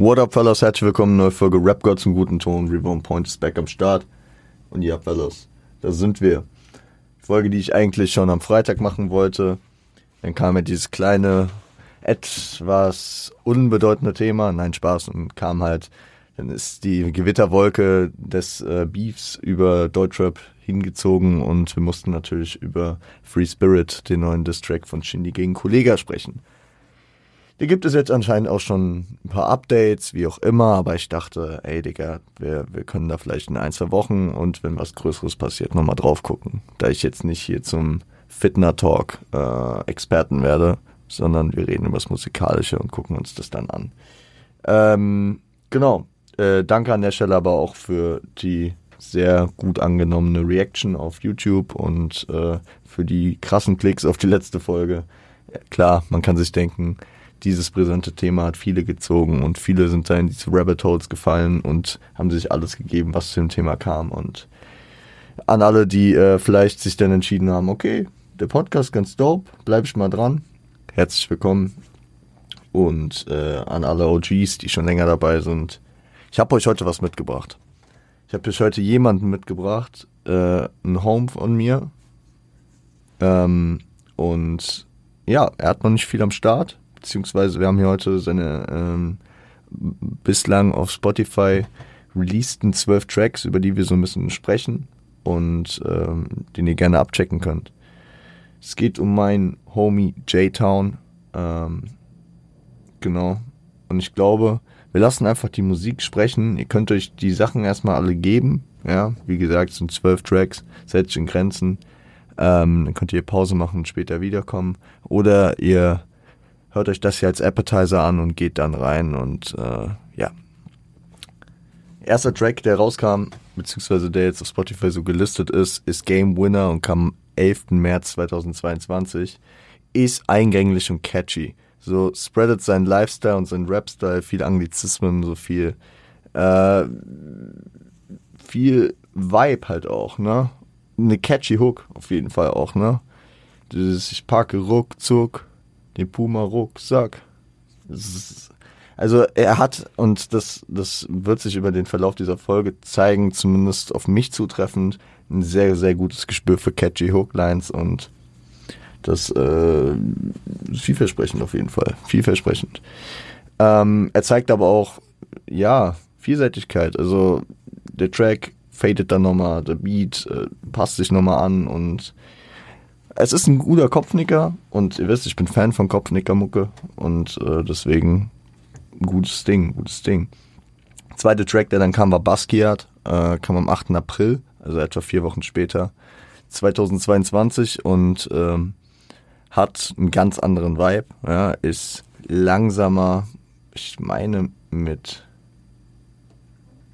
What up, fellas? Herzlich willkommen, neue Folge Rap God zum guten Ton. Reborn Point ist back am Start. Und ja, fellas, da sind wir. Folge, die ich eigentlich schon am Freitag machen wollte. Dann kam mir dieses kleine, etwas unbedeutende Thema. Nein, Spaß. Und kam halt, dann ist die Gewitterwolke des äh, Beefs über Deutschrap hingezogen und wir mussten natürlich über Free Spirit, den neuen Distrack von Shindy gegen Kollega sprechen. Da gibt es jetzt anscheinend auch schon ein paar Updates, wie auch immer, aber ich dachte, ey Digga, wir, wir können da vielleicht in ein, zwei Wochen und wenn was Größeres passiert, nochmal drauf gucken. Da ich jetzt nicht hier zum Fitner-Talk äh, Experten werde, sondern wir reden über das Musikalische und gucken uns das dann an. Ähm, genau. Äh, danke an der Stelle aber auch für die sehr gut angenommene Reaction auf YouTube und äh, für die krassen Klicks auf die letzte Folge. Klar, man kann sich denken, dieses brisante Thema hat viele gezogen und viele sind da in diese Rabbit Holes gefallen und haben sich alles gegeben, was zu dem Thema kam. Und an alle, die äh, vielleicht sich dann entschieden haben, okay, der Podcast ganz dope, bleib ich mal dran. Herzlich willkommen. Und äh, an alle OGs, die schon länger dabei sind. Ich habe euch heute was mitgebracht. Ich habe euch heute jemanden mitgebracht, äh, ein Home von mir. Ähm, und ja, er hat noch nicht viel am Start beziehungsweise wir haben hier heute seine ähm, bislang auf Spotify releaseden zwölf Tracks, über die wir so ein bisschen sprechen und ähm, den ihr gerne abchecken könnt. Es geht um meinen Homie J-Town. Ähm, genau. Und ich glaube, wir lassen einfach die Musik sprechen. Ihr könnt euch die Sachen erstmal alle geben. Ja, wie gesagt, es sind zwölf Tracks, setzt in Grenzen. Ähm, dann könnt ihr Pause machen und später wiederkommen. Oder ihr hört euch das hier als Appetizer an und geht dann rein und äh, ja. Erster Track, der rauskam, beziehungsweise der jetzt auf Spotify so gelistet ist, ist Game Winner und kam am 11. März 2022. Ist eingänglich und catchy. So spreadet seinen Lifestyle und seinen Rap-Style, viel Anglizismen, so viel, äh, viel Vibe halt auch, ne? Eine catchy Hook auf jeden Fall auch, ne? Dieses, ich parke ruckzuck, den Puma-Rucksack. Also er hat, und das, das wird sich über den Verlauf dieser Folge zeigen, zumindest auf mich zutreffend, ein sehr, sehr gutes Gespür für catchy Hooklines und das äh, vielversprechend auf jeden Fall. Vielversprechend. Ähm, er zeigt aber auch, ja, Vielseitigkeit. Also der Track fadet dann nochmal, der Beat äh, passt sich nochmal an und es ist ein guter Kopfnicker und ihr wisst, ich bin Fan von Kopfnicker-Mucke und äh, deswegen gutes Ding, gutes Ding. Zweite Track, der dann kam, war Basquiat, äh, kam am 8. April, also etwa vier Wochen später, 2022 und ähm, hat einen ganz anderen Vibe, ja, ist langsamer, ich meine mit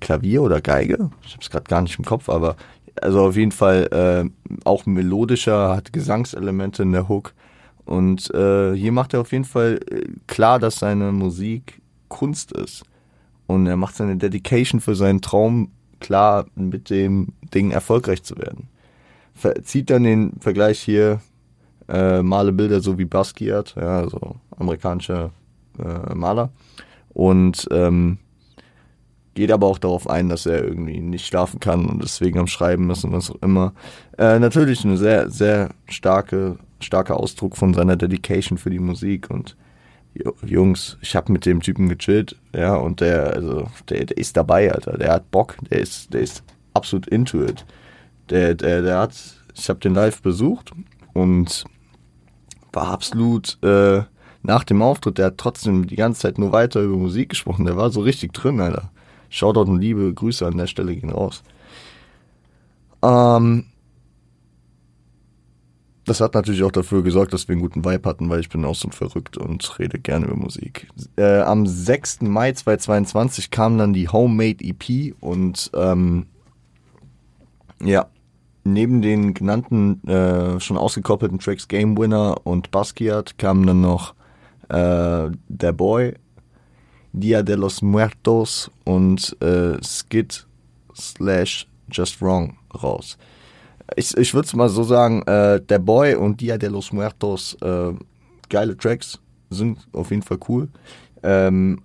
Klavier oder Geige, ich habe es gerade gar nicht im Kopf, aber also auf jeden Fall äh, auch melodischer, hat Gesangselemente in der Hook. Und äh, hier macht er auf jeden Fall äh, klar, dass seine Musik Kunst ist. Und er macht seine Dedication für seinen Traum klar, mit dem Ding erfolgreich zu werden. Ver zieht dann den Vergleich hier, äh, male Bilder so wie Basquiat, ja, so amerikanischer äh, Maler. Und ähm, geht aber auch darauf ein, dass er irgendwie nicht schlafen kann und deswegen am Schreiben ist und was auch immer. Äh, natürlich eine sehr, sehr starke, starker Ausdruck von seiner Dedication für die Musik und Jungs, ich habe mit dem Typen gechillt, ja, und der, also, der, der ist dabei, Alter. Der hat Bock, der ist, der ist absolut into it. Der, der, der hat, ich habe den live besucht und war absolut äh, nach dem Auftritt, der hat trotzdem die ganze Zeit nur weiter über Musik gesprochen. Der war so richtig drin, Alter. Shoutout und liebe Grüße an der Stelle gehen raus. Ähm, das hat natürlich auch dafür gesorgt, dass wir einen guten Vibe hatten, weil ich bin auch so verrückt und rede gerne über Musik. Äh, am 6. Mai 2022 kam dann die Homemade EP und ähm, ja, neben den genannten äh, schon ausgekoppelten Tracks Game Winner und Basquiat kamen dann noch äh, Der Boy Dia de los Muertos und äh, Skid slash Just Wrong raus. Ich, ich würde es mal so sagen, äh, Der Boy und Dia de los Muertos, äh, geile Tracks, sind auf jeden Fall cool. Ähm,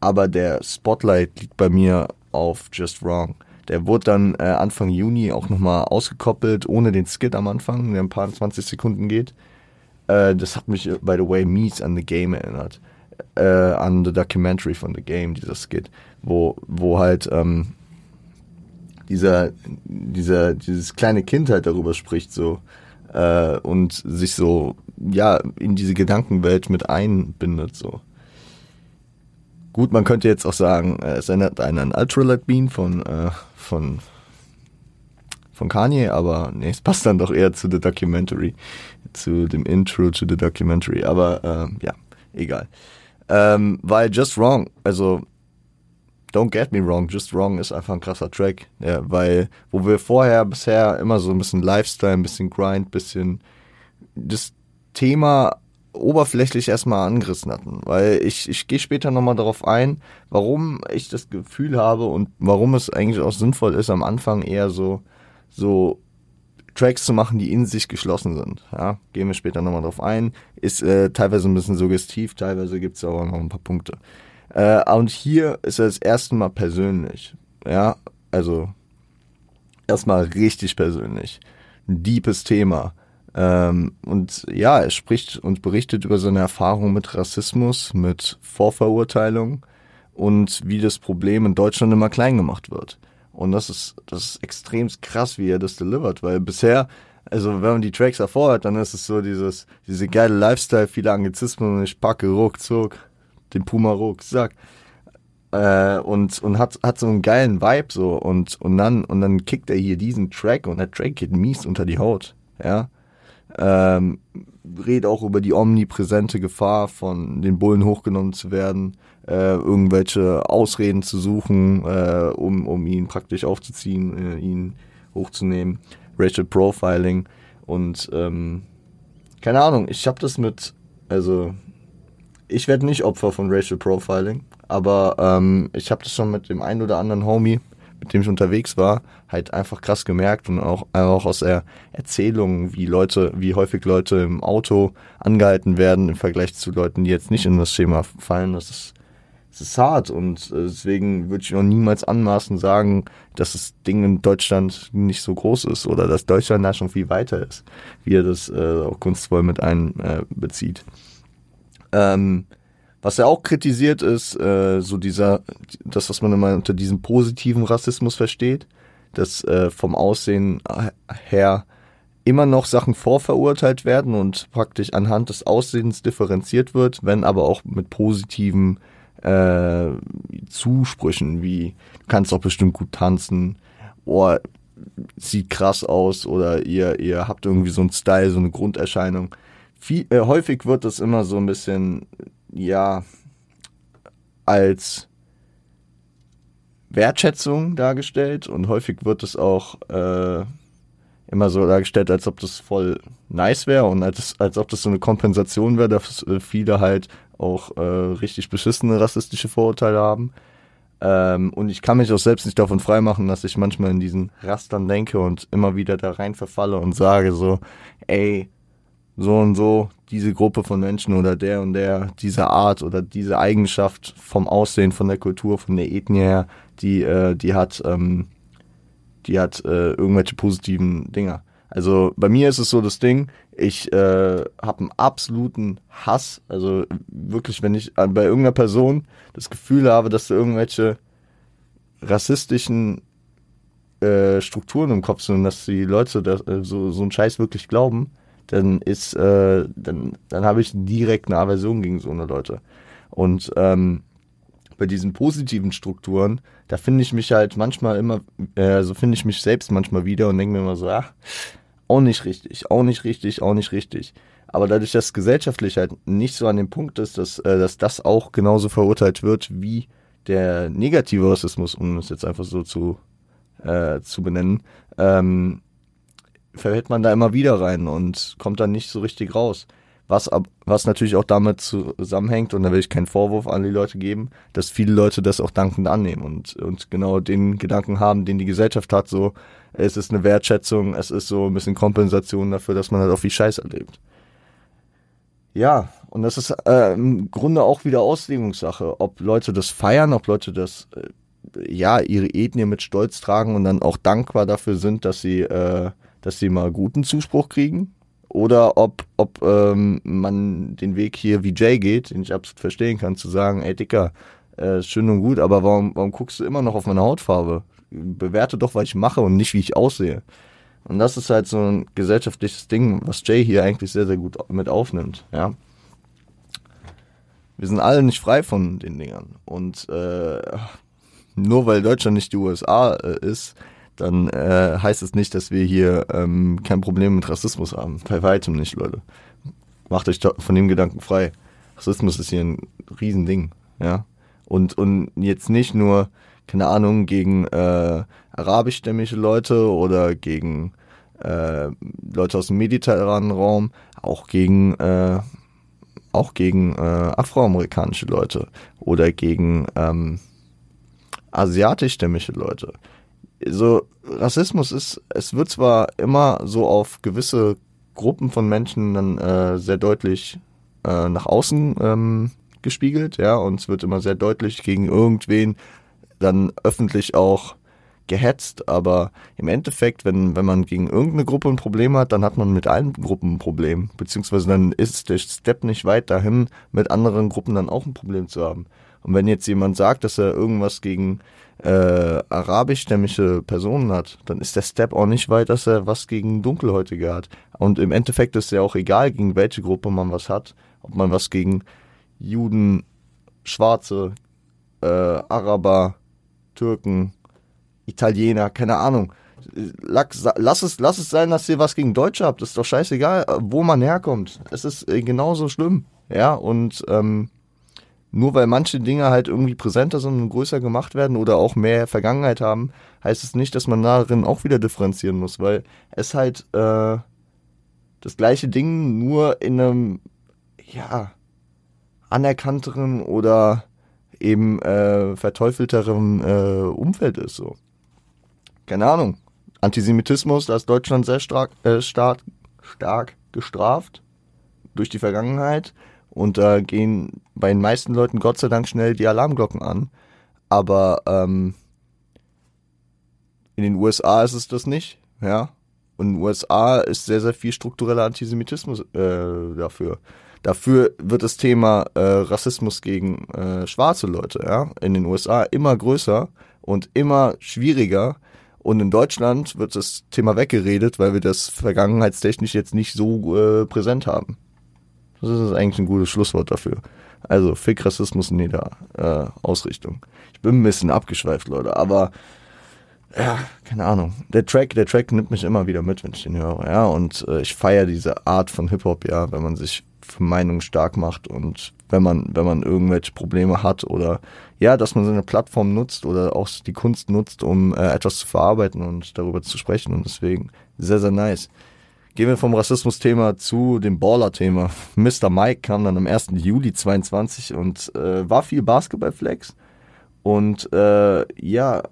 aber der Spotlight liegt bei mir auf Just Wrong. Der wurde dann äh, Anfang Juni auch nochmal ausgekoppelt, ohne den Skit am Anfang, der ein paar 20 Sekunden geht. Äh, das hat mich, by the way, mies an The Game erinnert. Äh, an The Documentary von The Game, dieser Skit, wo, wo halt ähm, dieser, dieser, dieses kleine Kind halt darüber spricht, so äh, und sich so, ja, in diese Gedankenwelt mit einbindet, so. Gut, man könnte jetzt auch sagen, äh, es erinnert einen an Ultralight Bean von, äh, von, von Kanye, aber nee, es passt dann doch eher zu The Documentary, zu dem Intro to The Documentary, aber äh, ja, egal. Ähm, weil Just Wrong, also Don't Get Me Wrong, Just Wrong ist einfach ein krasser Track, ja, weil wo wir vorher bisher immer so ein bisschen Lifestyle, ein bisschen Grind, bisschen das Thema oberflächlich erstmal angerissen hatten, weil ich, ich gehe später nochmal darauf ein, warum ich das Gefühl habe und warum es eigentlich auch sinnvoll ist, am Anfang eher so, so Tracks zu machen, die in sich geschlossen sind. Ja, gehen wir später nochmal drauf ein. Ist äh, teilweise ein bisschen suggestiv, teilweise gibt es aber noch ein paar Punkte. Äh, und hier ist er das erste Mal persönlich. Ja, also erstmal richtig persönlich. Ein deepes Thema ähm, und ja, er spricht und berichtet über seine Erfahrungen mit Rassismus, mit Vorverurteilung und wie das Problem in Deutschland immer klein gemacht wird. Und das ist, das ist extrem krass, wie er das delivert, weil bisher, also wenn man die Tracks hat, dann ist es so dieses, diese geile Lifestyle, viele Anglizismen und ich packe ruckzuck den Puma rucksack. Äh, und und hat hat so einen geilen Vibe so und und dann und dann kickt er hier diesen Track und der Track geht mies unter die Haut ja ähm, redet auch über die omnipräsente Gefahr von den Bullen hochgenommen zu werden, äh, irgendwelche Ausreden zu suchen, äh, um, um ihn praktisch aufzuziehen, äh, ihn hochzunehmen. Racial Profiling und ähm, keine Ahnung, ich habe das mit, also ich werde nicht Opfer von Racial Profiling, aber ähm, ich habe das schon mit dem einen oder anderen Homie mit dem ich unterwegs war, halt einfach krass gemerkt und auch, auch aus der Erzählung, wie Leute, wie häufig Leute im Auto angehalten werden im Vergleich zu Leuten, die jetzt nicht in das Schema fallen. Das ist, das ist hart und äh, deswegen würde ich noch niemals anmaßen sagen, dass das Ding in Deutschland nicht so groß ist oder dass Deutschland da schon viel weiter ist, wie er das äh, auch kunstvoll mit einbezieht. Äh, ähm, was er auch kritisiert ist, äh, so dieser, das, was man immer unter diesem positiven Rassismus versteht, dass äh, vom Aussehen her immer noch Sachen vorverurteilt werden und praktisch anhand des Aussehens differenziert wird, wenn aber auch mit positiven äh, Zusprüchen, wie du kannst doch bestimmt gut tanzen, oh, sieht krass aus oder ihr, ihr habt irgendwie so einen Style, so eine Grunderscheinung. Viel, äh, häufig wird das immer so ein bisschen ja, als Wertschätzung dargestellt und häufig wird es auch äh, immer so dargestellt, als ob das voll nice wäre und als, als ob das so eine Kompensation wäre, dass äh, viele halt auch äh, richtig beschissene rassistische Vorurteile haben. Ähm, und ich kann mich auch selbst nicht davon freimachen, dass ich manchmal in diesen Rastern denke und immer wieder da rein verfalle und sage so, ey, so und so diese Gruppe von Menschen oder der und der, diese Art oder diese Eigenschaft vom Aussehen, von der Kultur, von der Ethnie her, die, äh, die hat, ähm, die hat äh, irgendwelche positiven Dinger. Also bei mir ist es so das Ding, ich äh, habe einen absoluten Hass, also wirklich, wenn ich bei irgendeiner Person das Gefühl habe, dass da irgendwelche rassistischen äh, Strukturen im Kopf sind und dass die Leute das, äh, so, so einen Scheiß wirklich glauben, dann ist, äh, dann, dann habe ich direkt eine Aversion gegen so eine Leute. Und ähm, bei diesen positiven Strukturen, da finde ich mich halt manchmal immer, äh, so finde ich mich selbst manchmal wieder und denke mir immer so, ach, auch nicht richtig, auch nicht richtig, auch nicht richtig. Aber dadurch, dass gesellschaftlich halt nicht so an dem Punkt ist, dass, äh, dass das auch genauso verurteilt wird wie der negative Rassismus, um es jetzt einfach so zu, äh, zu benennen, ähm, verhält man da immer wieder rein und kommt dann nicht so richtig raus. Was, was natürlich auch damit zusammenhängt, und da will ich keinen Vorwurf an die Leute geben, dass viele Leute das auch dankend annehmen und, und genau den Gedanken haben, den die Gesellschaft hat, so, es ist eine Wertschätzung, es ist so ein bisschen Kompensation dafür, dass man halt auch viel Scheiß erlebt. Ja, und das ist äh, im Grunde auch wieder Auslegungssache, ob Leute das feiern, ob Leute das äh, ja ihre Ethnie mit Stolz tragen und dann auch dankbar dafür sind, dass sie äh, dass sie mal guten Zuspruch kriegen oder ob ob ähm, man den Weg hier wie Jay geht, den ich absolut verstehen kann, zu sagen, ey Dicker, äh, schön und gut, aber warum warum guckst du immer noch auf meine Hautfarbe? Bewerte doch, was ich mache und nicht wie ich aussehe. Und das ist halt so ein gesellschaftliches Ding, was Jay hier eigentlich sehr, sehr gut mit aufnimmt, ja. Wir sind alle nicht frei von den Dingern. Und äh, nur weil Deutschland nicht die USA äh, ist, dann äh, heißt es nicht, dass wir hier ähm, kein Problem mit Rassismus haben. Bei weitem nicht, Leute. Macht euch von dem Gedanken frei. Rassismus ist hier ein Riesending, ja. Und, und jetzt nicht nur, keine Ahnung, gegen äh, arabischstämmige Leute oder gegen äh, Leute aus dem mediterranen Raum, auch gegen äh, auch gegen äh, afroamerikanische Leute oder gegen ähm, asiatischstämmige Leute. So Rassismus ist, es wird zwar immer so auf gewisse Gruppen von Menschen dann äh, sehr deutlich äh, nach außen ähm, gespiegelt, ja, und es wird immer sehr deutlich gegen irgendwen dann öffentlich auch gehetzt, aber im Endeffekt, wenn, wenn man gegen irgendeine Gruppe ein Problem hat, dann hat man mit allen Gruppen ein Problem. Beziehungsweise dann ist der Step nicht weit dahin, mit anderen Gruppen dann auch ein Problem zu haben. Und wenn jetzt jemand sagt, dass er irgendwas gegen äh, arabischstämmige Personen hat, dann ist der Step auch nicht weit, dass er was gegen Dunkelhäutige hat. Und im Endeffekt ist ja auch egal, gegen welche Gruppe man was hat, ob man was gegen Juden, Schwarze, äh, Araber, Türken, Italiener, keine Ahnung. Lass es, lass es sein, dass ihr was gegen Deutsche habt. Ist doch scheißegal, wo man herkommt. Es ist äh, genauso schlimm. Ja, und ähm, nur weil manche Dinge halt irgendwie präsenter sind und größer gemacht werden oder auch mehr Vergangenheit haben, heißt es nicht, dass man darin auch wieder differenzieren muss, weil es halt äh, das gleiche Ding nur in einem, ja, anerkannteren oder eben äh, verteufelterem äh, Umfeld ist so keine Ahnung, Antisemitismus, da ist Deutschland sehr stark, äh, stark, stark gestraft durch die Vergangenheit. Und da gehen bei den meisten Leuten Gott sei Dank schnell die Alarmglocken an. Aber ähm, in den USA ist es das nicht, ja. Und in den USA ist sehr, sehr viel struktureller Antisemitismus äh, dafür. Dafür wird das Thema äh, Rassismus gegen äh, schwarze Leute, ja, in den USA immer größer und immer schwieriger, und in Deutschland wird das Thema weggeredet, weil wir das vergangenheitstechnisch jetzt nicht so äh, präsent haben. Das ist eigentlich ein gutes Schlusswort dafür. Also Fick Rassismus in jeder äh, Ausrichtung. Ich bin ein bisschen abgeschweift, Leute, aber ja, keine Ahnung. Der Track, der Track nimmt mich immer wieder mit, wenn ich den höre, ja. Und äh, ich feiere diese Art von Hip-Hop, ja, wenn man sich für Meinungen stark macht und wenn man, wenn man irgendwelche Probleme hat oder ja, dass man seine Plattform nutzt oder auch die Kunst nutzt, um äh, etwas zu verarbeiten und darüber zu sprechen. Und deswegen sehr, sehr nice. Gehen wir vom Rassismus-Thema zu dem Baller-Thema. Mr. Mike kam dann am 1. Juli 22 und äh, war viel Basketball-Flex. Und äh, ja,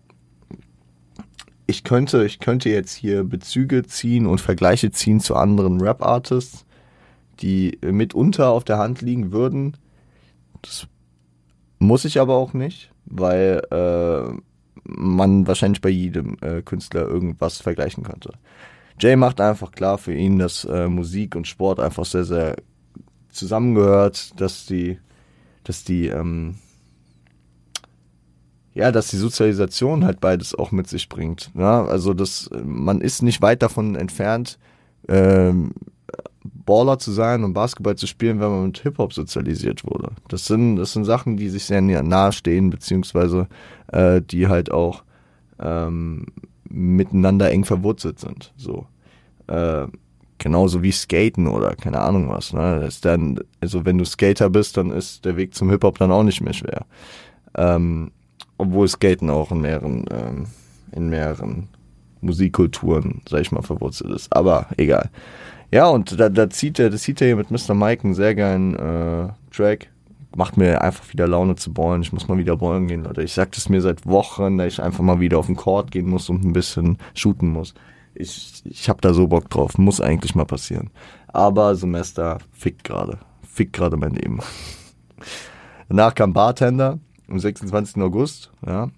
ich könnte, ich könnte jetzt hier Bezüge ziehen und Vergleiche ziehen zu anderen Rap-Artists die mitunter auf der Hand liegen würden. Das muss ich aber auch nicht, weil äh, man wahrscheinlich bei jedem äh, Künstler irgendwas vergleichen könnte. Jay macht einfach klar für ihn, dass äh, Musik und Sport einfach sehr, sehr zusammengehört, dass die, dass die, ähm, ja, dass die Sozialisation halt beides auch mit sich bringt. Ja? Also das, man ist nicht weit davon entfernt, ähm, Baller zu sein und Basketball zu spielen, wenn man mit Hip-Hop sozialisiert wurde. Das sind, das sind Sachen, die sich sehr nahe stehen, beziehungsweise äh, die halt auch ähm, miteinander eng verwurzelt sind. So. Äh, genauso wie Skaten oder keine Ahnung was. Ne? Das ist dann, also wenn du Skater bist, dann ist der Weg zum Hip-Hop dann auch nicht mehr schwer. Ähm, obwohl Skaten auch in mehreren, ähm, in mehreren Musikkulturen, sag ich mal, verwurzelt ist. Aber egal. Ja, und da, da zieht er, das zieht er hier mit Mr. Mike einen sehr geilen äh, Track. Macht mir einfach wieder Laune zu ballen. Ich muss mal wieder ballen gehen, Leute. Ich sag das mir seit Wochen, dass ich einfach mal wieder auf den Court gehen muss und ein bisschen shooten muss. Ich, ich hab da so Bock drauf. Muss eigentlich mal passieren. Aber Semester fickt gerade. fickt gerade mein Leben. Danach kam Bartender am 26. August, ja.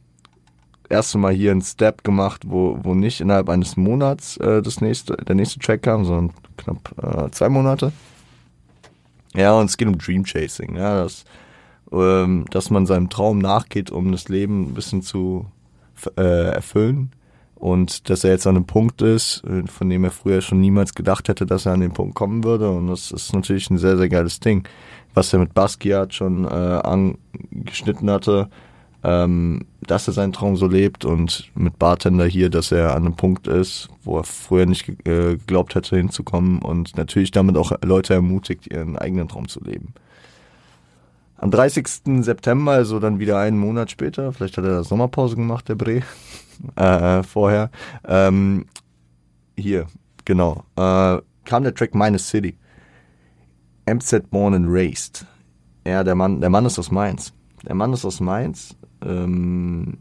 Erste Mal hier ein Step gemacht, wo, wo nicht innerhalb eines Monats äh, das nächste, der nächste Track kam, sondern knapp äh, zwei Monate. Ja, und es geht um Dream Chasing, ja, das, ähm, dass man seinem Traum nachgeht, um das Leben ein bisschen zu äh, erfüllen. Und dass er jetzt an einem Punkt ist, äh, von dem er früher schon niemals gedacht hätte, dass er an den Punkt kommen würde. Und das ist natürlich ein sehr, sehr geiles Ding. Was er mit Basquiat schon äh, angeschnitten hatte, ähm, dass er seinen Traum so lebt und mit Bartender hier, dass er an einem Punkt ist, wo er früher nicht äh, geglaubt hätte hinzukommen und natürlich damit auch Leute ermutigt, ihren eigenen Traum zu leben. Am 30. September, also dann wieder einen Monat später, vielleicht hat er da Sommerpause gemacht, der Bre, äh, vorher, ähm, hier, genau, äh, kam der Track Meine City. MZ Born and Raised. Ja, der Mann, der Mann ist aus Mainz. Der Mann ist aus Mainz, ähm,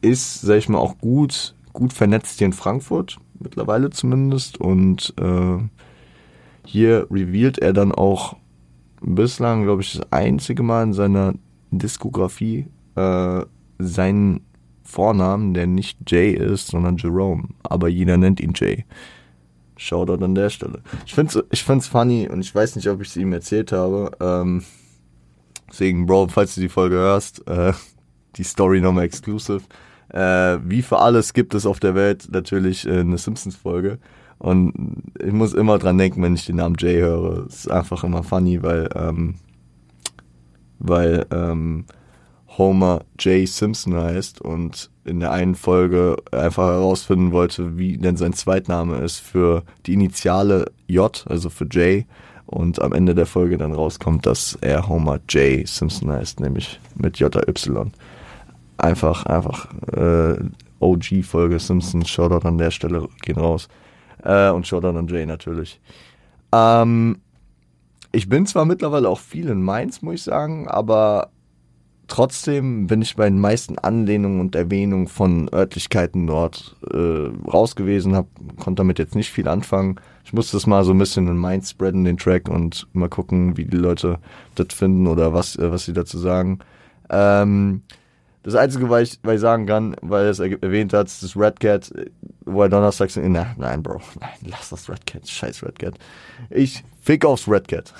ist, sag ich mal, auch gut, gut vernetzt hier in Frankfurt, mittlerweile zumindest. Und äh, hier revealed er dann auch bislang, glaube ich, das einzige Mal in seiner Diskografie äh, seinen Vornamen, der nicht Jay ist, sondern Jerome. Aber jeder nennt ihn Jay. Shoutout an der Stelle. Ich find's, ich find's funny und ich weiß nicht, ob ich es ihm erzählt habe. Ähm, deswegen, Bro, falls du die Folge hörst, äh, die Story nochmal exclusive. Äh, wie für alles gibt es auf der Welt natürlich äh, eine Simpsons-Folge. Und ich muss immer dran denken, wenn ich den Namen Jay höre. Es ist einfach immer funny, weil, ähm, weil ähm, Homer J. Simpson heißt und in der einen Folge einfach herausfinden wollte, wie denn sein Zweitname ist für die Initiale J, also für J. Und am Ende der Folge dann rauskommt, dass er Homer J. Simpson heißt, nämlich mit J-Y einfach, einfach äh, OG-Folge Simpsons, Shoutout an der Stelle, gehen raus. Äh, und Shoutout an Jay natürlich. Ähm, ich bin zwar mittlerweile auch viel in Mainz, muss ich sagen, aber trotzdem bin ich bei den meisten Anlehnungen und Erwähnungen von Örtlichkeiten dort äh, raus gewesen, hab, konnte damit jetzt nicht viel anfangen. Ich musste das mal so ein bisschen in Mainz spreaden, den Track, und mal gucken, wie die Leute das finden oder was, äh, was sie dazu sagen. Ähm, das Einzige, was ich, was ich sagen kann, weil er es erwähnt hat, ist das Red Cat, wo er Donnerstag sagt, na, nein, Bro, nein, lass das Red Cat, scheiß Red Cat. Ich fick aufs Red Cat.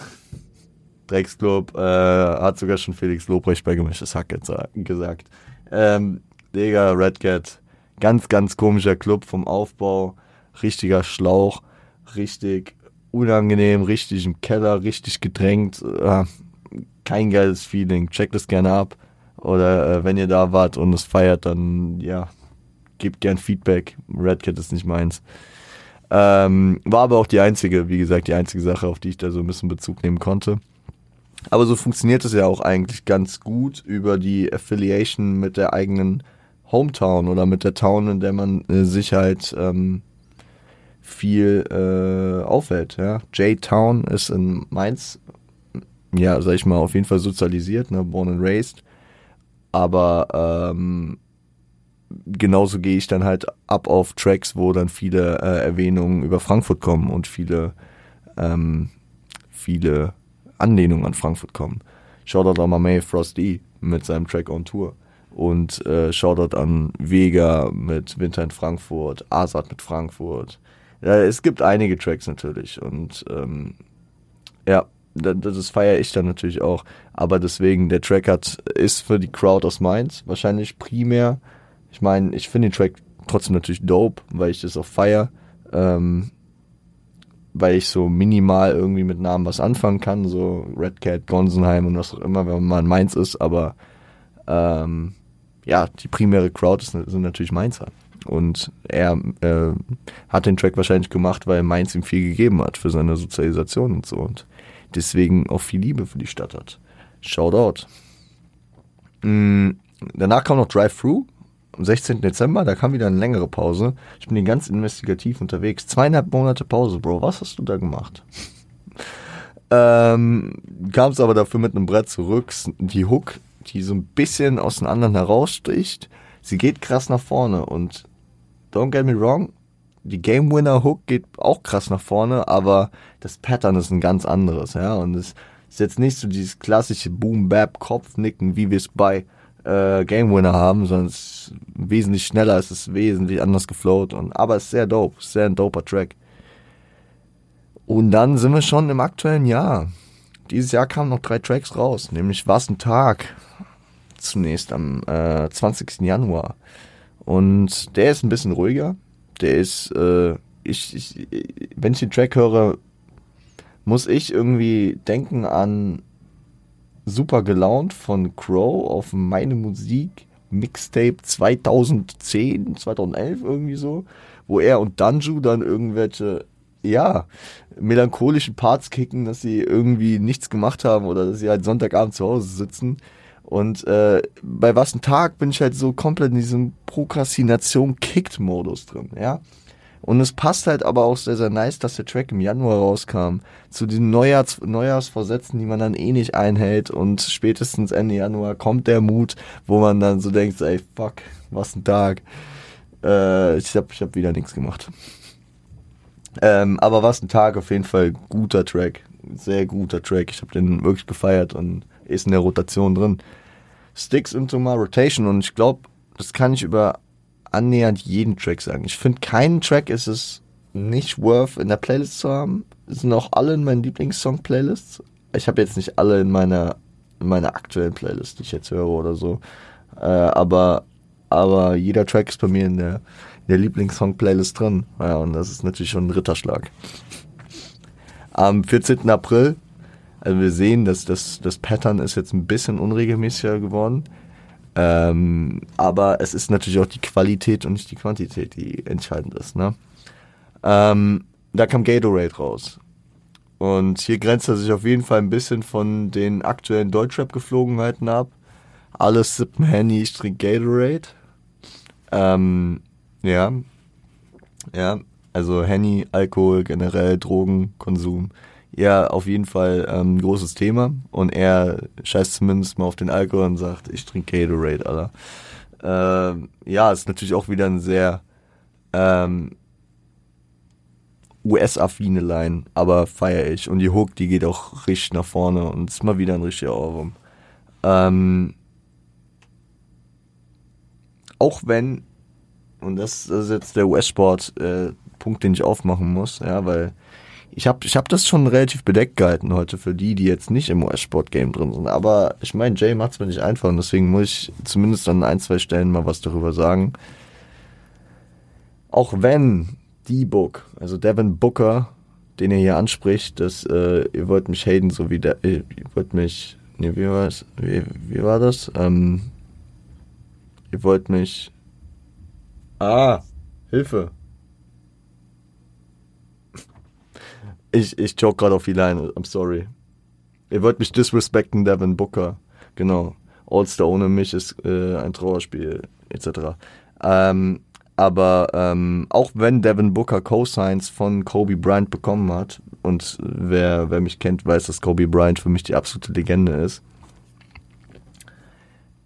Drecksclub, äh, hat sogar schon Felix Lobrecht bei Gemischtes Hack gesagt. Ähm, Digga, Red Cat, ganz, ganz komischer Club vom Aufbau, richtiger Schlauch, richtig unangenehm, richtig im Keller, richtig gedrängt, äh, kein geiles Feeling, check das gerne ab oder äh, wenn ihr da wart und es feiert, dann ja, gebt gern Feedback. Red Cat ist nicht meins. Ähm, war aber auch die einzige, wie gesagt, die einzige Sache, auf die ich da so ein bisschen Bezug nehmen konnte. Aber so funktioniert es ja auch eigentlich ganz gut über die Affiliation mit der eigenen Hometown oder mit der Town, in der man äh, sich halt ähm, viel äh, aufhält. Ja? J-Town ist in Mainz, ja, sag ich mal, auf jeden Fall sozialisiert, ne? born and raised. Aber ähm, genauso gehe ich dann halt ab auf Tracks, wo dann viele äh, Erwähnungen über Frankfurt kommen und viele, ähm, viele Anlehnungen an Frankfurt kommen. Shoutout an May Frosty mit seinem Track on Tour. Und äh, Shoutout an Vega mit Winter in Frankfurt, Asad mit Frankfurt. Ja, es gibt einige Tracks natürlich. Und ähm, ja, das feiere ich dann natürlich auch. Aber deswegen, der Track hat, ist für die Crowd aus Mainz wahrscheinlich primär. Ich meine, ich finde den Track trotzdem natürlich dope, weil ich das auch feiere. Ähm, weil ich so minimal irgendwie mit Namen was anfangen kann, so Red Cat, Gonsenheim und was auch immer, wenn man mal in Mainz ist, aber ähm, ja, die primäre Crowd ist, sind natürlich Mainzer. Und er äh, hat den Track wahrscheinlich gemacht, weil Mainz ihm viel gegeben hat für seine Sozialisation und so. Und deswegen auch viel Liebe für die Stadt hat. Shoutout. Mhm. Danach kam noch Drive-Thru am 16. Dezember, da kam wieder eine längere Pause. Ich bin ganz investigativ unterwegs. Zweieinhalb Monate Pause, Bro. Was hast du da gemacht? ähm, kam es aber dafür mit einem Brett zurück. Die Hook, die so ein bisschen aus den anderen heraussticht, sie geht krass nach vorne und don't get me wrong, die Game Winner Hook geht auch krass nach vorne, aber das Pattern ist ein ganz anderes, ja. Und es Ist jetzt nicht so dieses klassische Boom-Bap-Kopfnicken, wie wir es bei äh, Game Winner haben, sondern es ist wesentlich schneller, es ist wesentlich anders geflowt. Und, aber es ist sehr dope, sehr ein doper Track. Und dann sind wir schon im aktuellen Jahr. Dieses Jahr kamen noch drei Tracks raus, nämlich Was ein Tag. Zunächst am äh, 20. Januar. Und der ist ein bisschen ruhiger. Der ist, äh, ich, ich, wenn ich den Track höre, muss ich irgendwie denken an Super gelaunt von Crow auf meine Musik Mixtape 2010, 2011 irgendwie so, wo er und Danju dann irgendwelche ja, melancholischen Parts kicken, dass sie irgendwie nichts gemacht haben oder dass sie halt Sonntagabend zu Hause sitzen. Und äh, bei was ein Tag bin ich halt so komplett in diesem Prokrastination-Kickt-Modus drin, ja. Und es passt halt aber auch sehr, sehr nice, dass der Track im Januar rauskam. Zu den Neujahrs Neujahrsvorsätzen, die man dann eh nicht einhält. Und spätestens Ende Januar kommt der Mut, wo man dann so denkt, ey, fuck, was ein Tag. Äh, ich hab, ich hab wieder nichts gemacht. Ähm, aber was ein Tag, auf jeden Fall guter Track. Sehr guter Track. Ich habe den wirklich gefeiert und ist in der Rotation drin. Sticks into my rotation und ich glaube, das kann ich über annähernd jeden Track sagen. Ich finde, keinen Track ist es nicht worth in der Playlist zu haben. Es sind auch alle in meinen Lieblingssong-Playlists. Ich habe jetzt nicht alle in meiner, in meiner aktuellen Playlist, die ich jetzt höre oder so. Äh, aber, aber jeder Track ist bei mir in der, in der Lieblingssong-Playlist drin. Ja, und das ist natürlich schon ein Ritterschlag. Am 14. April, also wir sehen, dass das, das Pattern ist jetzt ein bisschen unregelmäßiger geworden. Ähm, aber es ist natürlich auch die Qualität und nicht die Quantität, die entscheidend ist. Ne? Ähm, da kam Gatorade raus. Und hier grenzt er sich auf jeden Fall ein bisschen von den aktuellen Deutschrap-Geflogenheiten ab. Alles sippen Henny, ich trinke Gatorade. Ähm, ja. Ja, also Henny, Alkohol, generell Drogenkonsum ja auf jeden Fall ähm, ein großes Thema. Und er scheißt zumindest mal auf den Alkohol und sagt, ich trinke Gatorade, Alter. Ähm, ja, ist natürlich auch wieder ein sehr ähm, US-affine Line, aber feiere ich. Und die Hook, die geht auch richtig nach vorne und ist mal wieder ein richtiger Ohrwurm. Ähm, auch wenn, und das, das ist jetzt der US-Sport-Punkt, äh, den ich aufmachen muss, ja, weil ich habe ich hab das schon relativ bedeckt gehalten heute für die, die jetzt nicht im US-Sport-Game drin sind. Aber ich meine, Jay macht es mir nicht einfach und deswegen muss ich zumindest an ein, zwei Stellen mal was darüber sagen. Auch wenn D-Book, also Devin Booker, den er hier anspricht, dass äh, ihr wollt mich haten, so wie der, ihr wollt mich, nee, wie war das? Wie, wie war das? Ähm, ihr wollt mich, ah, Hilfe, Ich, ich joke gerade auf die Line, I'm sorry. Ihr wollt mich disrespekten, Devin Booker. Genau. All-Star ohne mich ist äh, ein Trauerspiel, etc. Ähm, aber ähm, auch wenn Devin Booker Co-Signs von Kobe Bryant bekommen hat, und wer, wer mich kennt, weiß, dass Kobe Bryant für mich die absolute Legende ist,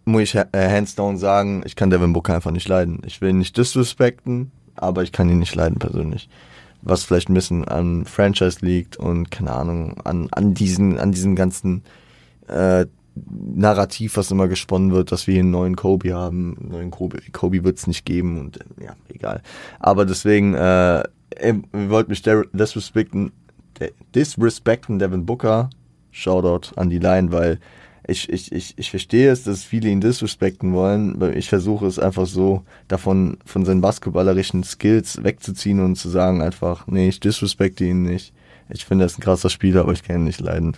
muss ich äh, hands down sagen, ich kann Devin Booker einfach nicht leiden. Ich will ihn nicht disrespekten, aber ich kann ihn nicht leiden persönlich was vielleicht ein bisschen an Franchise liegt und keine Ahnung, an, an diesen, an diesem ganzen äh, Narrativ, was immer gesponnen wird, dass wir hier einen neuen Kobe haben. Einen neuen Kobe, Kobe wird es nicht geben und äh, ja, egal. Aber deswegen, äh, ihr wollt mich disrespekten, disrespekten Devin Booker. Shoutout an die Line, weil ich, ich, ich, ich verstehe es, dass viele ihn disrespekten wollen. Ich versuche es einfach so, davon, von seinen basketballerischen Skills wegzuziehen und zu sagen einfach, nee, ich disrespekte ihn nicht. Ich finde, er ist ein krasser Spieler, aber ich kann ihn nicht leiden.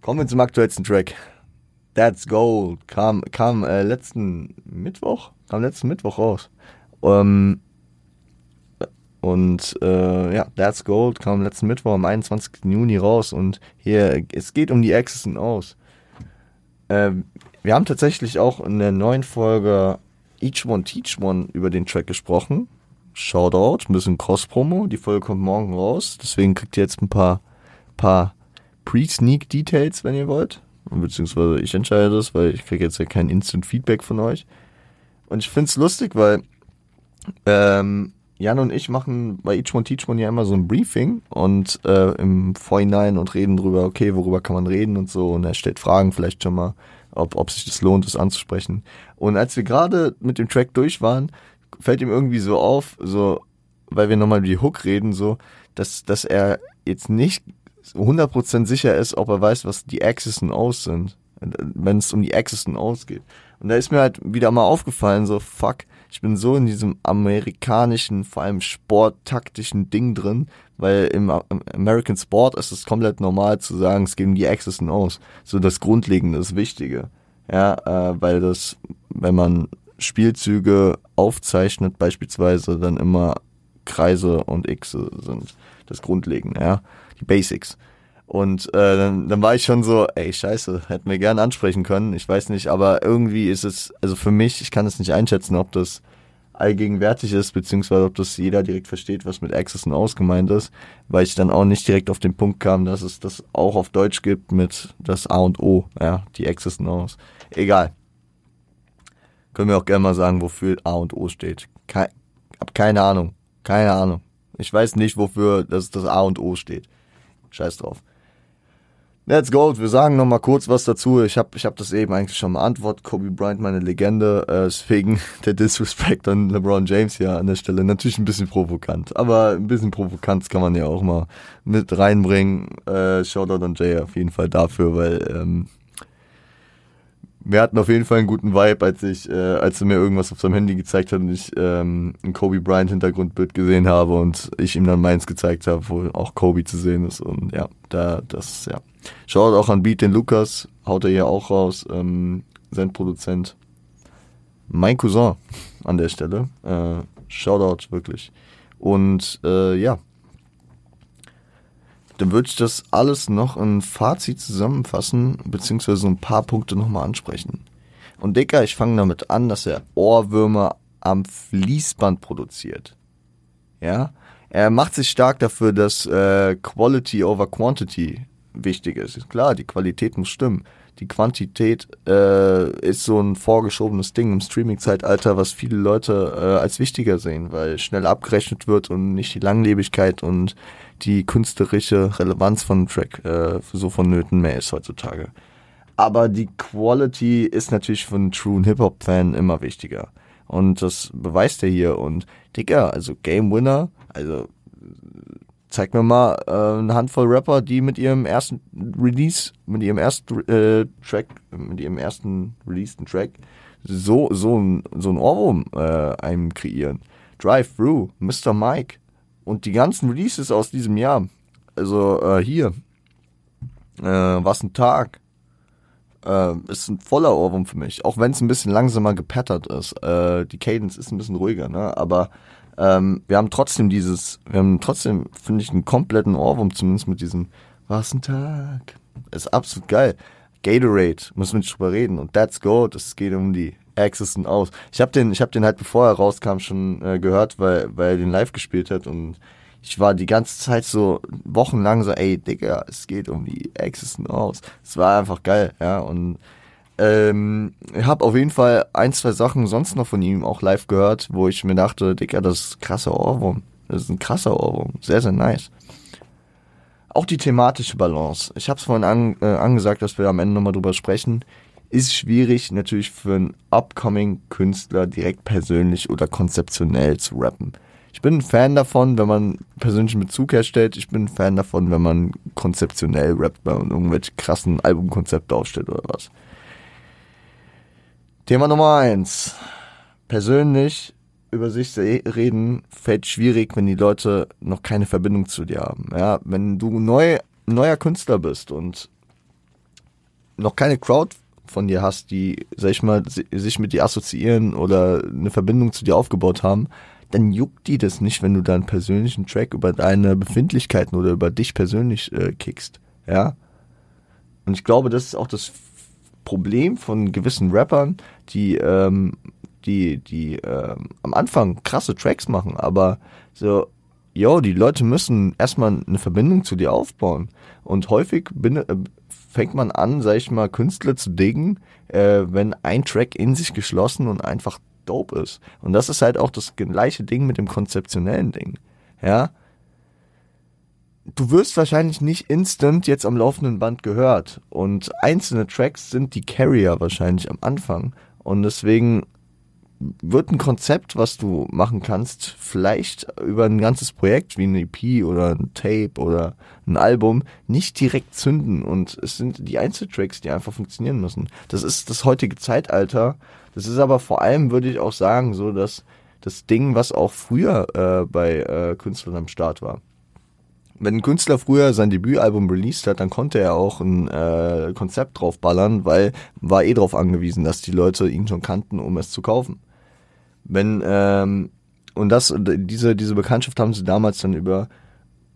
Kommen wir zum aktuellsten Track. That's Gold kam, kam äh, letzten Mittwoch, kam letzten Mittwoch raus. Ähm, und äh, ja, That's Gold kam letzten Mittwoch am 21. Juni raus und hier, es geht um die X's und O's. Äh, wir haben tatsächlich auch in der neuen Folge Each One Teach One über den Track gesprochen. Shoutout, ein bisschen Cross-Promo. Die Folge kommt morgen raus. Deswegen kriegt ihr jetzt ein paar, paar Pre-Sneak-Details, wenn ihr wollt. Beziehungsweise ich entscheide das, weil ich kriege jetzt ja kein Instant-Feedback von euch. Und ich find's lustig, weil ähm, Jan und ich machen bei Each One Teach One ja immer so ein Briefing und äh, im Vorhinein und reden drüber, okay, worüber kann man reden und so. Und er stellt Fragen vielleicht schon mal, ob, ob sich das lohnt, das anzusprechen. Und als wir gerade mit dem Track durch waren, fällt ihm irgendwie so auf, so, weil wir nochmal über die Hook reden, so, dass, dass er jetzt nicht 100% sicher ist, ob er weiß, was die Axis und O's sind, wenn es um die Axis und O's geht. Und da ist mir halt wieder mal aufgefallen, so, fuck, ich bin so in diesem amerikanischen, vor allem sporttaktischen Ding drin, weil im American Sport ist es komplett normal zu sagen, es um die X's und O's. So das Grundlegende, das Wichtige. Ja, äh, weil das, wenn man Spielzüge aufzeichnet, beispielsweise, dann immer Kreise und X sind das Grundlegende, ja, die Basics. Und äh, dann, dann war ich schon so, ey, scheiße, hätten wir gern ansprechen können. Ich weiß nicht, aber irgendwie ist es, also für mich, ich kann es nicht einschätzen, ob das allgegenwärtig ist, beziehungsweise ob das jeder direkt versteht, was mit Access und ausgemeint ist, weil ich dann auch nicht direkt auf den Punkt kam, dass es das auch auf Deutsch gibt mit das A und O, ja, die Access und aus. Egal. Können wir auch gerne mal sagen, wofür A und O steht. Ke hab keine Ahnung. Keine Ahnung. Ich weiß nicht, wofür das, das A und O steht. Scheiß drauf. Let's go. Wir sagen noch mal kurz was dazu. Ich habe ich hab das eben eigentlich schon beantwortet. Kobe Bryant, meine Legende. Äh, deswegen der Disrespect an LeBron James hier an der Stelle. Natürlich ein bisschen provokant. Aber ein bisschen Provokanz kann man ja auch mal mit reinbringen. Äh, Shoutout an Jay auf jeden Fall dafür, weil ähm, wir hatten auf jeden Fall einen guten Vibe, als ich, äh, als er mir irgendwas auf seinem Handy gezeigt hat und ich ähm, ein Kobe Bryant Hintergrundbild gesehen habe und ich ihm dann meins gezeigt habe, wo auch Kobe zu sehen ist. Und ja, da, das, ja. Schaut auch an Beat den Lukas, haut er hier auch raus, ähm, sein Produzent. Mein Cousin an der Stelle. Äh, Shoutout wirklich. Und äh, ja, dann würde ich das alles noch in Fazit zusammenfassen, beziehungsweise ein paar Punkte nochmal ansprechen. Und Dicker, ich fange damit an, dass er Ohrwürmer am Fließband produziert. Ja, er macht sich stark dafür, dass äh, Quality over Quantity wichtig ist. Klar, die Qualität muss stimmen. Die Quantität äh, ist so ein vorgeschobenes Ding im Streaming-Zeitalter, was viele Leute äh, als wichtiger sehen, weil schnell abgerechnet wird und nicht die Langlebigkeit und die künstlerische Relevanz von Track äh, so vonnöten mehr ist heutzutage. Aber die Quality ist natürlich für einen truen Hip-Hop-Fan immer wichtiger. Und das beweist er hier. Und Digga, also Game Winner, also zeig mir mal äh, eine Handvoll Rapper, die mit ihrem ersten Release, mit ihrem ersten äh, Track, mit ihrem ersten releaseden Track so so ein so ein Ohrwurm äh, einem kreieren. Drive Through, Mr. Mike, und die ganzen Releases aus diesem Jahr, also äh, hier, äh, was ein Tag, äh, ist ein voller Ohrwurm für mich. Auch wenn es ein bisschen langsamer gepattert ist. Äh, die Cadence ist ein bisschen ruhiger, ne? Aber ähm, wir haben trotzdem dieses, wir haben trotzdem, finde ich, einen kompletten Ohrwurm, zumindest mit diesem Was ein Tag. Ist absolut geil. Gatorade, müssen wir nicht drüber reden. Und That's Gold, es geht um die Access und aus. Ich habe den, habe den halt bevor er rauskam schon äh, gehört, weil, weil er den live gespielt hat und ich war die ganze Zeit so wochenlang so, ey Digga, es geht um die Access und aus. Es war einfach geil, ja und ähm, ich habe auf jeden Fall ein, zwei Sachen sonst noch von ihm auch live gehört, wo ich mir dachte, Digga, das ist ein krasser Ohrwurm. Das ist ein krasser Ohrwurm. Sehr, sehr nice. Auch die thematische Balance. Ich habe es vorhin an, äh, angesagt, dass wir am Ende nochmal drüber sprechen ist schwierig natürlich für einen upcoming Künstler direkt persönlich oder konzeptionell zu rappen. Ich bin ein Fan davon, wenn man persönlichen Bezug herstellt. Ich bin ein Fan davon, wenn man konzeptionell rappt, man irgendwelche krassen Albumkonzepte aufstellt oder was. Thema Nummer eins. Persönlich über sich reden fällt schwierig, wenn die Leute noch keine Verbindung zu dir haben. Ja, wenn du neu, neuer Künstler bist und noch keine Crowd von dir hast, die, sag ich mal, sich mit dir assoziieren oder eine Verbindung zu dir aufgebaut haben, dann juckt die das nicht, wenn du da einen persönlichen Track über deine Befindlichkeiten oder über dich persönlich äh, kickst. Ja. Und ich glaube, das ist auch das Problem von gewissen Rappern, die, ähm, die, die ähm, am Anfang krasse Tracks machen, aber so, yo, die Leute müssen erstmal eine Verbindung zu dir aufbauen. Und häufig bin, äh, fängt man an, sag ich mal, Künstler zu diggen, äh, wenn ein Track in sich geschlossen und einfach dope ist. Und das ist halt auch das gleiche Ding mit dem konzeptionellen Ding. Ja. Du wirst wahrscheinlich nicht instant jetzt am laufenden Band gehört. Und einzelne Tracks sind die Carrier wahrscheinlich am Anfang. Und deswegen wird ein Konzept, was du machen kannst, vielleicht über ein ganzes Projekt wie ein EP oder ein Tape oder ein Album nicht direkt zünden und es sind die Einzeltracks, die einfach funktionieren müssen. Das ist das heutige Zeitalter. Das ist aber vor allem, würde ich auch sagen, so dass das Ding, was auch früher äh, bei äh, Künstlern am Start war. Wenn ein Künstler früher sein Debütalbum released hat, dann konnte er auch ein äh, Konzept draufballern, weil war eh drauf angewiesen, dass die Leute ihn schon kannten, um es zu kaufen. Wenn, ähm, und das, diese, diese Bekanntschaft haben sie damals dann über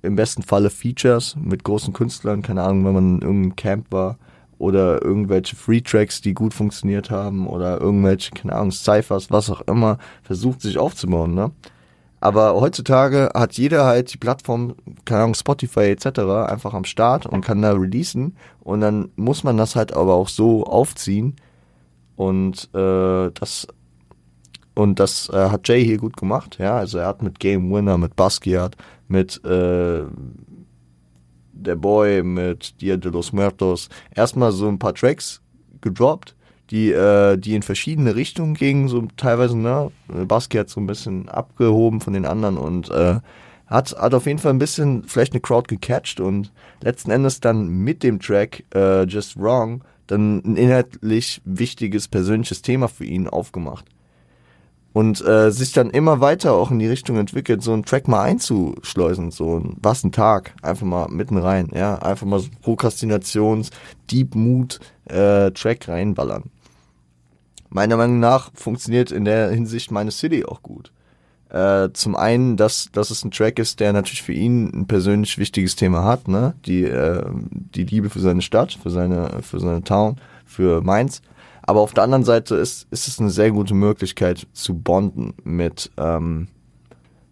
im besten Falle Features mit großen Künstlern, keine Ahnung, wenn man in irgendeinem Camp war, oder irgendwelche Free Tracks, die gut funktioniert haben, oder irgendwelche, keine Ahnung, Cyphers, was auch immer, versucht sich aufzubauen, ne? Aber heutzutage hat jeder halt die Plattform, keine Ahnung, Spotify etc. einfach am Start und kann da releasen. Und dann muss man das halt aber auch so aufziehen. Und äh, das und das äh, hat Jay hier gut gemacht, ja. Also er hat mit Game Winner, mit Basquiat, mit äh, der Boy, mit Dia de los Muertos erstmal so ein paar Tracks gedroppt, die, äh, die in verschiedene Richtungen gingen, so teilweise, ne? Basquiat so ein bisschen abgehoben von den anderen und äh, hat, hat auf jeden Fall ein bisschen vielleicht eine Crowd gecatcht und letzten Endes dann mit dem Track äh, Just Wrong dann ein inhaltlich wichtiges persönliches Thema für ihn aufgemacht und äh, sich dann immer weiter auch in die Richtung entwickelt, so einen Track mal einzuschleusen, so ein was ein Tag, einfach mal mitten rein, ja, einfach mal so Prokrastinations, Deep Mood äh, reinballern. Meiner Meinung nach funktioniert in der Hinsicht meine City auch gut. Äh, zum einen, dass, dass es ein Track ist, der natürlich für ihn ein persönlich wichtiges Thema hat, ne? Die, äh, die Liebe für seine Stadt, für seine, für seine Town, für Mainz. Aber auf der anderen Seite ist, ist es eine sehr gute Möglichkeit zu bonden mit, ähm,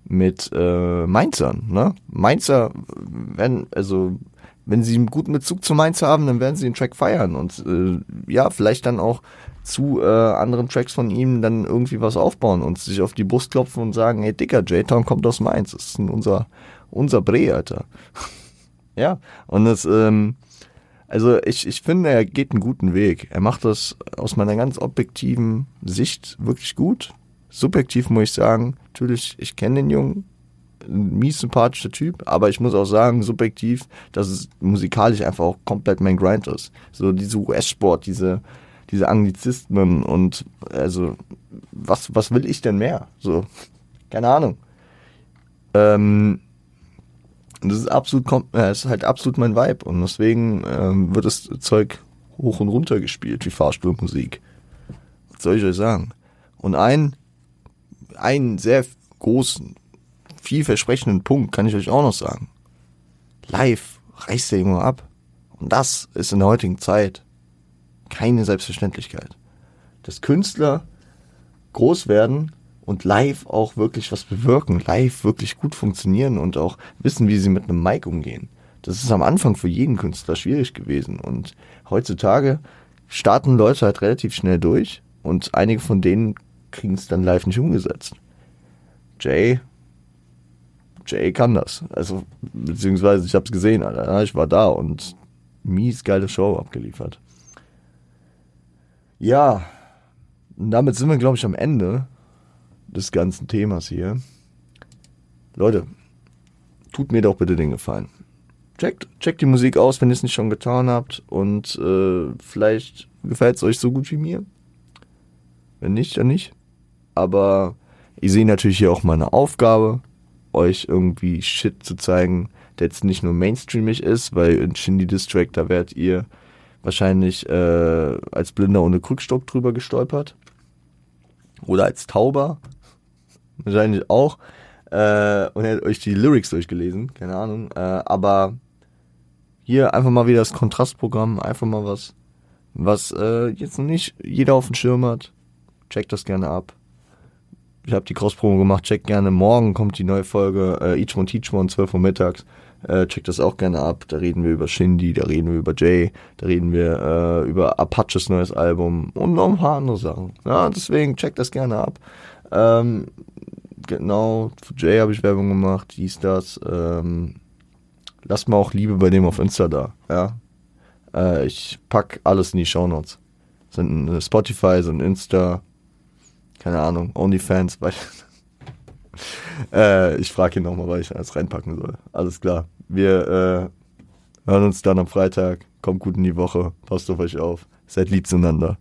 mit äh, Mainzern. Ne? Mainzer, wenn, also wenn sie einen guten Bezug zu Mainz haben, dann werden sie den Track feiern und äh, ja, vielleicht dann auch zu äh, anderen Tracks von ihm dann irgendwie was aufbauen und sich auf die Brust klopfen und sagen, hey Dicker, J-Town kommt aus Mainz, das ist unser, unser Bre, Alter. ja, und das, ähm, also ich, ich finde, er geht einen guten Weg. Er macht das aus meiner ganz objektiven Sicht wirklich gut. Subjektiv muss ich sagen, natürlich, ich kenne den Jungen, ein mies sympathischer Typ, aber ich muss auch sagen, subjektiv, dass es musikalisch einfach auch komplett mein Grind ist. So diese US-Sport, diese, diese Anglizismen und also was, was will ich denn mehr? So, keine Ahnung. Ähm, das ist absolut, äh, ist halt absolut mein Vibe. Und deswegen ähm, wird das Zeug hoch und runter gespielt, wie Fahrstuhlmusik. Was soll ich euch sagen? Und ein, einen sehr großen, vielversprechenden Punkt kann ich euch auch noch sagen. Live reißt der Junge ab. Und das ist in der heutigen Zeit keine Selbstverständlichkeit. Dass Künstler groß werden und live auch wirklich was bewirken, live wirklich gut funktionieren und auch wissen, wie sie mit einem Mic umgehen. Das ist am Anfang für jeden Künstler schwierig gewesen und heutzutage starten Leute halt relativ schnell durch und einige von denen kriegen es dann live nicht umgesetzt. Jay, Jay kann das. Also, beziehungsweise ich habe es gesehen, Alter. Ich war da und mies geile Show abgeliefert. Ja, und damit sind wir, glaube ich, am Ende des ganzen Themas hier. Leute, tut mir doch bitte den Gefallen. Checkt, checkt die Musik aus, wenn ihr es nicht schon getan habt. Und äh, vielleicht gefällt es euch so gut wie mir. Wenn nicht, dann nicht. Aber ich sehe natürlich hier auch meine Aufgabe, euch irgendwie Shit zu zeigen, der jetzt nicht nur mainstreamig ist, weil in Shindy Distrack, da werdet ihr wahrscheinlich äh, als Blinder ohne Krückstock drüber gestolpert. Oder als Tauber wahrscheinlich auch. Äh, und hat euch die Lyrics durchgelesen, keine Ahnung. Äh, aber hier einfach mal wieder das Kontrastprogramm, einfach mal was, was äh, jetzt noch nicht jeder auf dem Schirm hat. Checkt das gerne ab. Ich habe die Cross-Promo gemacht, checkt gerne. Morgen kommt die neue Folge äh, Each One Teach One, 12 Uhr mittags. Äh, checkt das auch gerne ab. Da reden wir über Shindy, da reden wir über Jay, da reden wir äh, über Apaches neues Album und noch ein paar andere Sachen. Ja, deswegen checkt das gerne ab. Ähm, genau, für Jay habe ich Werbung gemacht, dies, das. Ähm, lasst mal auch Liebe bei dem auf Insta da. Ja, äh, ich pack alles in die Shownotes. Sind Spotify, sind Insta, keine Ahnung, OnlyFans, weil äh, ich frage ihn nochmal, weil ich alles reinpacken soll. Alles klar. Wir äh, hören uns dann am Freitag. Kommt gut in die Woche. Passt auf euch auf. Seid lieb zueinander.